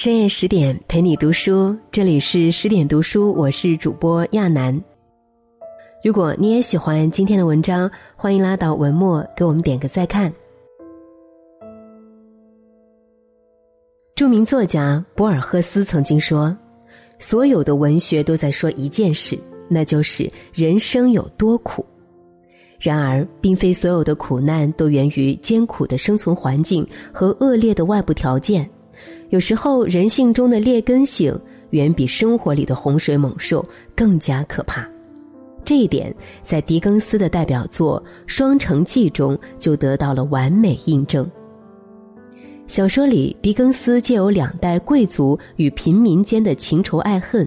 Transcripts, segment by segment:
深夜十点陪你读书，这里是十点读书，我是主播亚楠。如果你也喜欢今天的文章，欢迎拉到文末给我们点个再看。著名作家博尔赫斯曾经说：“所有的文学都在说一件事，那就是人生有多苦。然而，并非所有的苦难都源于艰苦的生存环境和恶劣的外部条件。”有时候，人性中的劣根性远比生活里的洪水猛兽更加可怕。这一点在狄更斯的代表作《双城记》中就得到了完美印证。小说里，狄更斯借由两代贵族与平民间的情仇爱恨，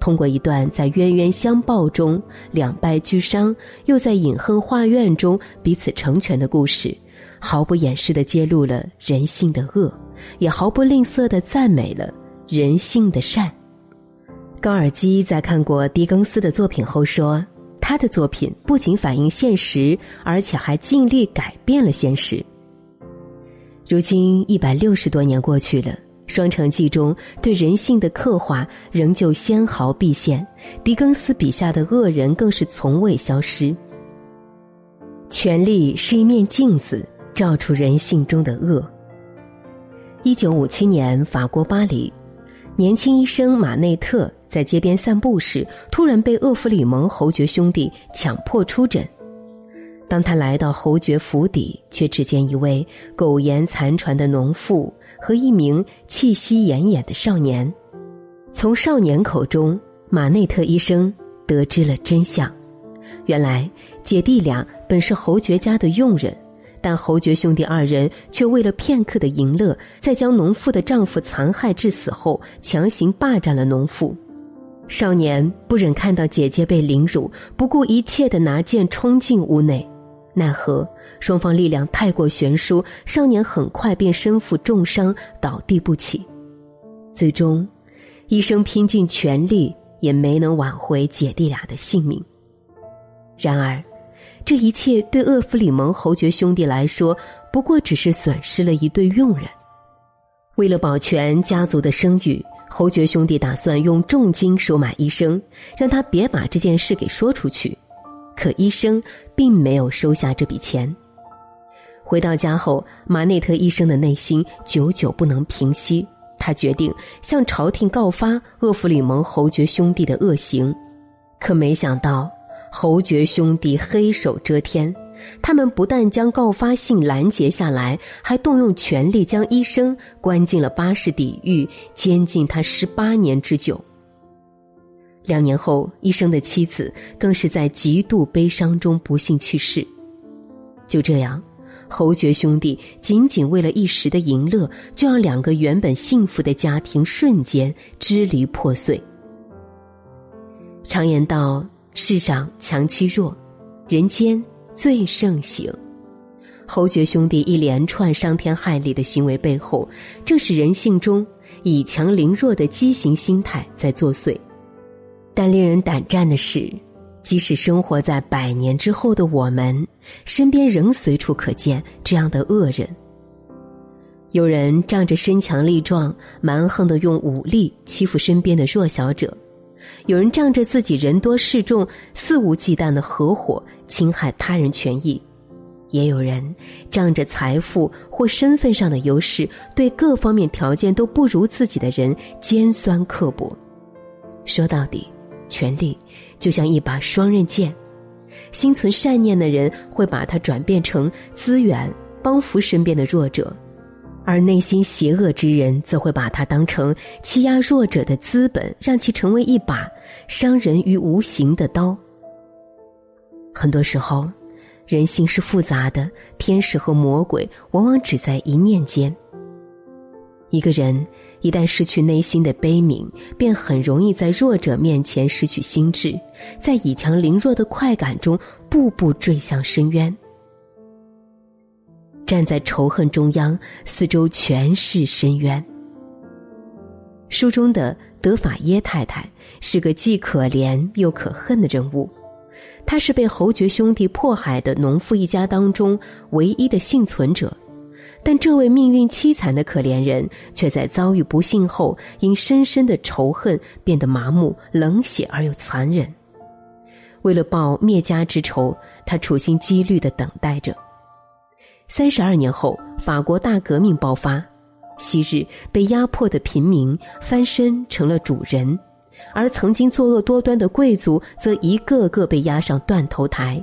通过一段在冤冤相报中两败俱伤，又在隐恨画院中彼此成全的故事，毫不掩饰地揭露了人性的恶。也毫不吝啬的赞美了人性的善。高尔基在看过狄更斯的作品后说：“他的作品不仅反映现实，而且还尽力改变了现实。”如今一百六十多年过去了，《双城记》中对人性的刻画仍旧纤毫毕现，狄更斯笔下的恶人更是从未消失。权力是一面镜子，照出人性中的恶。一九五七年，法国巴黎，年轻医生马内特在街边散步时，突然被厄弗里蒙侯爵兄弟强迫出诊。当他来到侯爵府邸，却只见一位苟延残喘的农妇和一名气息奄奄的少年。从少年口中，马内特医生得知了真相：原来姐弟俩本是侯爵家的佣人。但侯爵兄弟二人却为了片刻的淫乐，在将农妇的丈夫残害致死后，强行霸占了农妇。少年不忍看到姐姐被凌辱，不顾一切的拿剑冲进屋内，奈何双方力量太过悬殊，少年很快便身负重伤倒地不起。最终，医生拼尽全力也没能挽回姐弟俩的性命。然而。这一切对厄弗里蒙侯爵兄弟来说，不过只是损失了一对佣人。为了保全家族的声誉，侯爵兄弟打算用重金收买医生，让他别把这件事给说出去。可医生并没有收下这笔钱。回到家后，马内特医生的内心久久不能平息，他决定向朝廷告发厄弗里蒙侯爵兄弟的恶行。可没想到。侯爵兄弟黑手遮天，他们不但将告发信拦截下来，还动用权力将医生关进了巴士底狱，监禁他十八年之久。两年后，医生的妻子更是在极度悲伤中不幸去世。就这样，侯爵兄弟仅仅为了一时的淫乐，就让两个原本幸福的家庭瞬间支离破碎。常言道。世上强欺弱，人间最盛行。侯爵兄弟一连串伤天害理的行为背后，正是人性中以强凌弱的畸形心态在作祟。但令人胆战的是，即使生活在百年之后的我们，身边仍随处可见这样的恶人。有人仗着身强力壮，蛮横的用武力欺负身边的弱小者。有人仗着自己人多势众，肆无忌惮的合伙侵害他人权益；也有人仗着财富或身份上的优势，对各方面条件都不如自己的人尖酸刻薄。说到底，权力就像一把双刃剑，心存善念的人会把它转变成资源，帮扶身边的弱者。而内心邪恶之人，则会把它当成欺压弱者的资本，让其成为一把伤人于无形的刀。很多时候，人性是复杂的，天使和魔鬼往往只在一念间。一个人一旦失去内心的悲悯，便很容易在弱者面前失去心智，在以强凌弱的快感中，步步坠向深渊。站在仇恨中央，四周全是深渊。书中的德法耶太太是个既可怜又可恨的人物，她是被侯爵兄弟迫害的农妇一家当中唯一的幸存者，但这位命运凄惨的可怜人，却在遭遇不幸后，因深深的仇恨变得麻木、冷血而又残忍。为了报灭家之仇，他处心积虑的等待着。三十二年后，法国大革命爆发，昔日被压迫的平民翻身成了主人，而曾经作恶多端的贵族则一个个被押上断头台。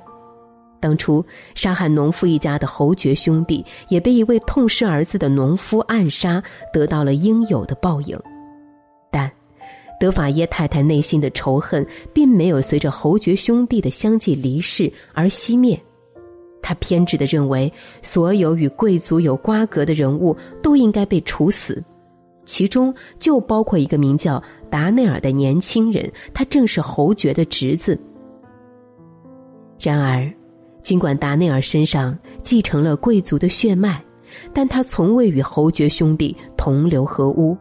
当初杀害农夫一家的侯爵兄弟，也被一位痛失儿子的农夫暗杀，得到了应有的报应。但德法耶太太内心的仇恨，并没有随着侯爵兄弟的相继离世而熄灭。他偏执的认为，所有与贵族有瓜葛的人物都应该被处死，其中就包括一个名叫达内尔的年轻人，他正是侯爵的侄子。然而。尽管达内尔身上继承了贵族的血脉，但他从未与侯爵兄弟同流合污。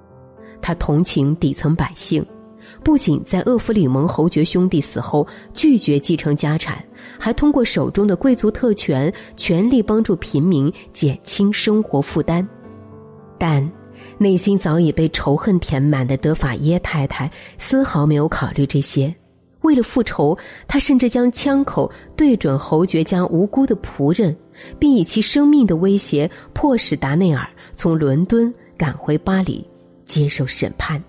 他同情底层百姓，不仅在厄弗里蒙侯爵兄弟死后拒绝继承家产，还通过手中的贵族特权，全力帮助平民减轻生活负担。但内心早已被仇恨填满的德法耶太太丝毫没有考虑这些。为了复仇，他甚至将枪口对准侯爵家无辜的仆人，并以其生命的威胁迫使达内尔从伦敦赶回巴黎接受审判。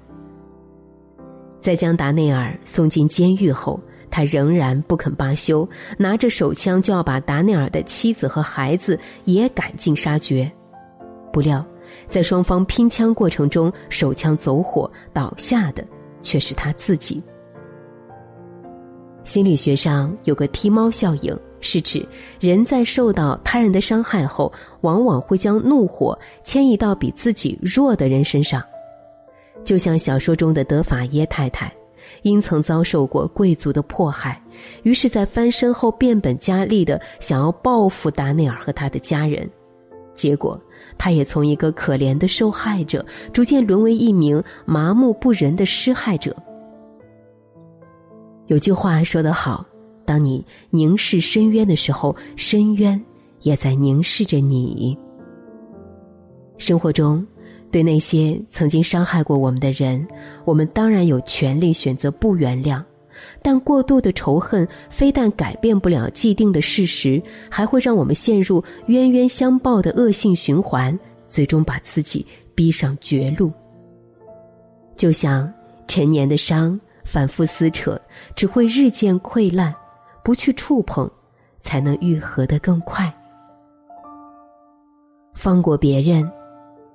在将达内尔送进监狱后，他仍然不肯罢休，拿着手枪就要把达内尔的妻子和孩子也赶尽杀绝。不料，在双方拼枪过程中，手枪走火，倒下的却是他自己。心理学上有个踢猫效应，是指人在受到他人的伤害后，往往会将怒火迁移到比自己弱的人身上。就像小说中的德法耶太太，因曾遭受过贵族的迫害，于是，在翻身后变本加厉的想要报复达内尔和他的家人，结果，他也从一个可怜的受害者，逐渐沦为一名麻木不仁的施害者。有句话说得好：“当你凝视深渊的时候，深渊也在凝视着你。”生活中，对那些曾经伤害过我们的人，我们当然有权利选择不原谅。但过度的仇恨非但改变不了既定的事实，还会让我们陷入冤冤相报的恶性循环，最终把自己逼上绝路。就像陈年的伤。反复撕扯，只会日渐溃烂；不去触碰，才能愈合的更快。放过别人，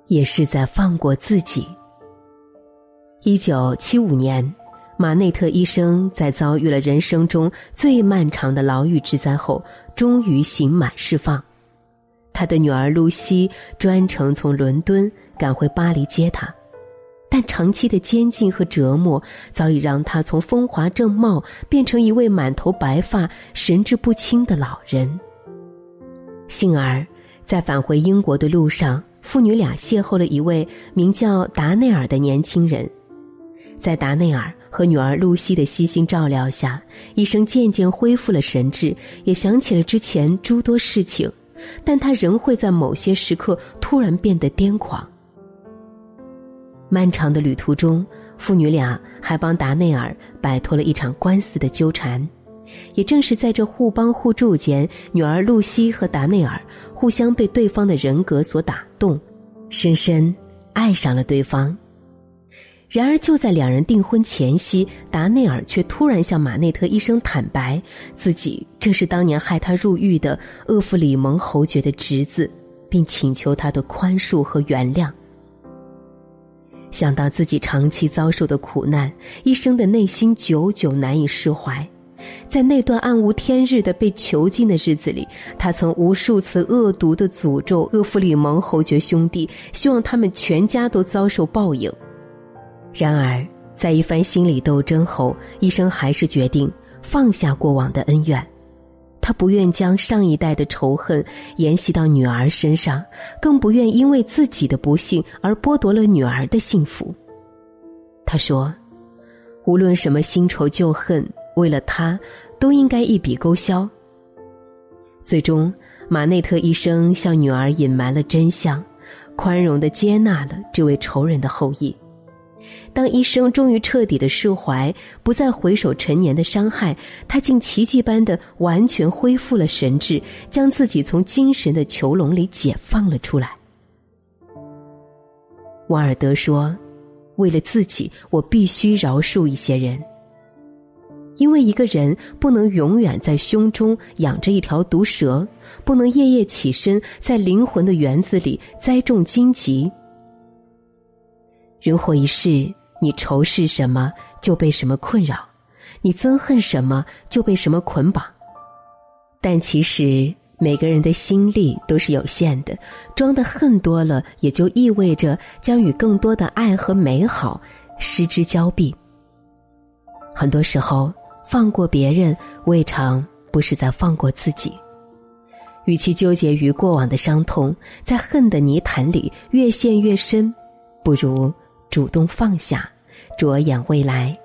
也是在放过自己。一九七五年，马内特医生在遭遇了人生中最漫长的牢狱之灾后，终于刑满释放。他的女儿露西专程从伦敦赶回巴黎接他。但长期的监禁和折磨早已让他从风华正茂变成一位满头白发、神志不清的老人。幸而，在返回英国的路上，父女俩邂逅了一位名叫达内尔的年轻人。在达内尔和女儿露西的悉心照料下，医生渐渐恢复了神智，也想起了之前诸多事情，但他仍会在某些时刻突然变得癫狂。漫长的旅途中，父女俩还帮达内尔摆脱了一场官司的纠缠。也正是在这互帮互助间，女儿露西和达内尔互相被对方的人格所打动，深深爱上了对方。然而，就在两人订婚前夕，达内尔却突然向马内特医生坦白，自己正是当年害他入狱的厄弗里蒙侯爵的侄子，并请求他的宽恕和原谅。想到自己长期遭受的苦难，医生的内心久久难以释怀。在那段暗无天日的被囚禁的日子里，他曾无数次恶毒的诅咒厄弗里蒙侯爵兄弟，希望他们全家都遭受报应。然而，在一番心理斗争后，医生还是决定放下过往的恩怨。他不愿将上一代的仇恨沿袭到女儿身上，更不愿因为自己的不幸而剥夺了女儿的幸福。他说：“无论什么新仇旧恨，为了他，都应该一笔勾销。”最终，马内特医生向女儿隐瞒了真相，宽容的接纳了这位仇人的后裔。当医生终于彻底的释怀，不再回首陈年的伤害，他竟奇迹般的完全恢复了神智，将自己从精神的囚笼里解放了出来。瓦尔德说：“为了自己，我必须饶恕一些人。”因为一个人不能永远在胸中养着一条毒蛇，不能夜夜起身在灵魂的园子里栽种荆棘。人活一世，你仇视什么就被什么困扰，你憎恨什么就被什么捆绑。但其实每个人的心力都是有限的，装的恨多了，也就意味着将与更多的爱和美好失之交臂。很多时候。放过别人，未尝不是在放过自己。与其纠结于过往的伤痛，在恨的泥潭里越陷越深，不如主动放下，着眼未来。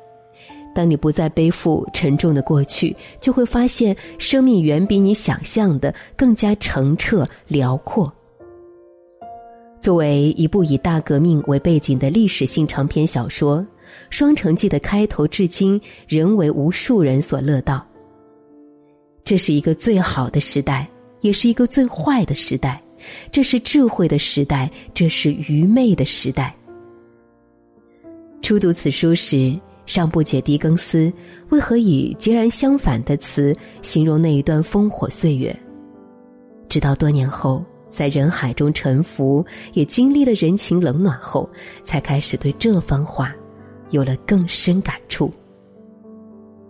当你不再背负沉重的过去，就会发现生命远比你想象的更加澄澈辽阔。作为一部以大革命为背景的历史性长篇小说。《双城记》的开头至今仍为无数人所乐道。这是一个最好的时代，也是一个最坏的时代；这是智慧的时代，这是愚昧的时代。初读此书时，尚不解狄更斯为何以截然相反的词形容那一段烽火岁月。直到多年后，在人海中沉浮，也经历了人情冷暖后，才开始对这番话。有了更深感触。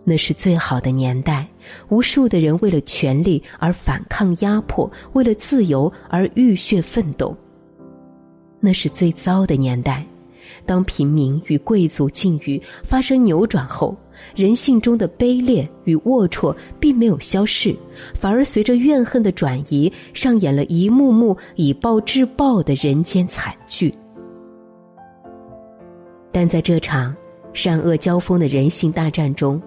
那是最好的年代，无数的人为了权力而反抗压迫，为了自由而浴血奋斗。那是最糟的年代，当平民与贵族境遇发生扭转后，人性中的卑劣与龌龊并没有消逝，反而随着怨恨的转移，上演了一幕幕以暴制暴的人间惨剧。但在这场善恶交锋的人性大战中，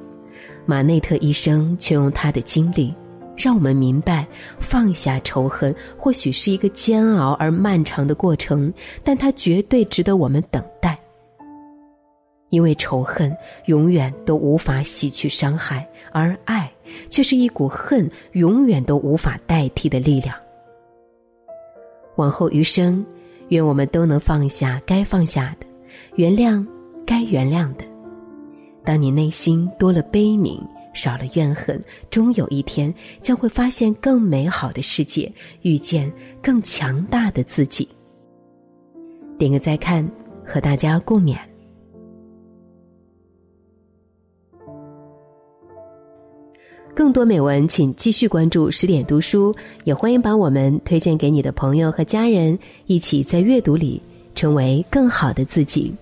马内特医生却用他的经历，让我们明白：放下仇恨或许是一个煎熬而漫长的过程，但它绝对值得我们等待。因为仇恨永远都无法洗去伤害，而爱却是一股恨永远都无法代替的力量。往后余生，愿我们都能放下该放下的。原谅该原谅的。当你内心多了悲悯，少了怨恨，终有一天将会发现更美好的世界，遇见更强大的自己。点个再看，和大家共勉。更多美文，请继续关注十点读书，也欢迎把我们推荐给你的朋友和家人，一起在阅读里。成为更好的自己。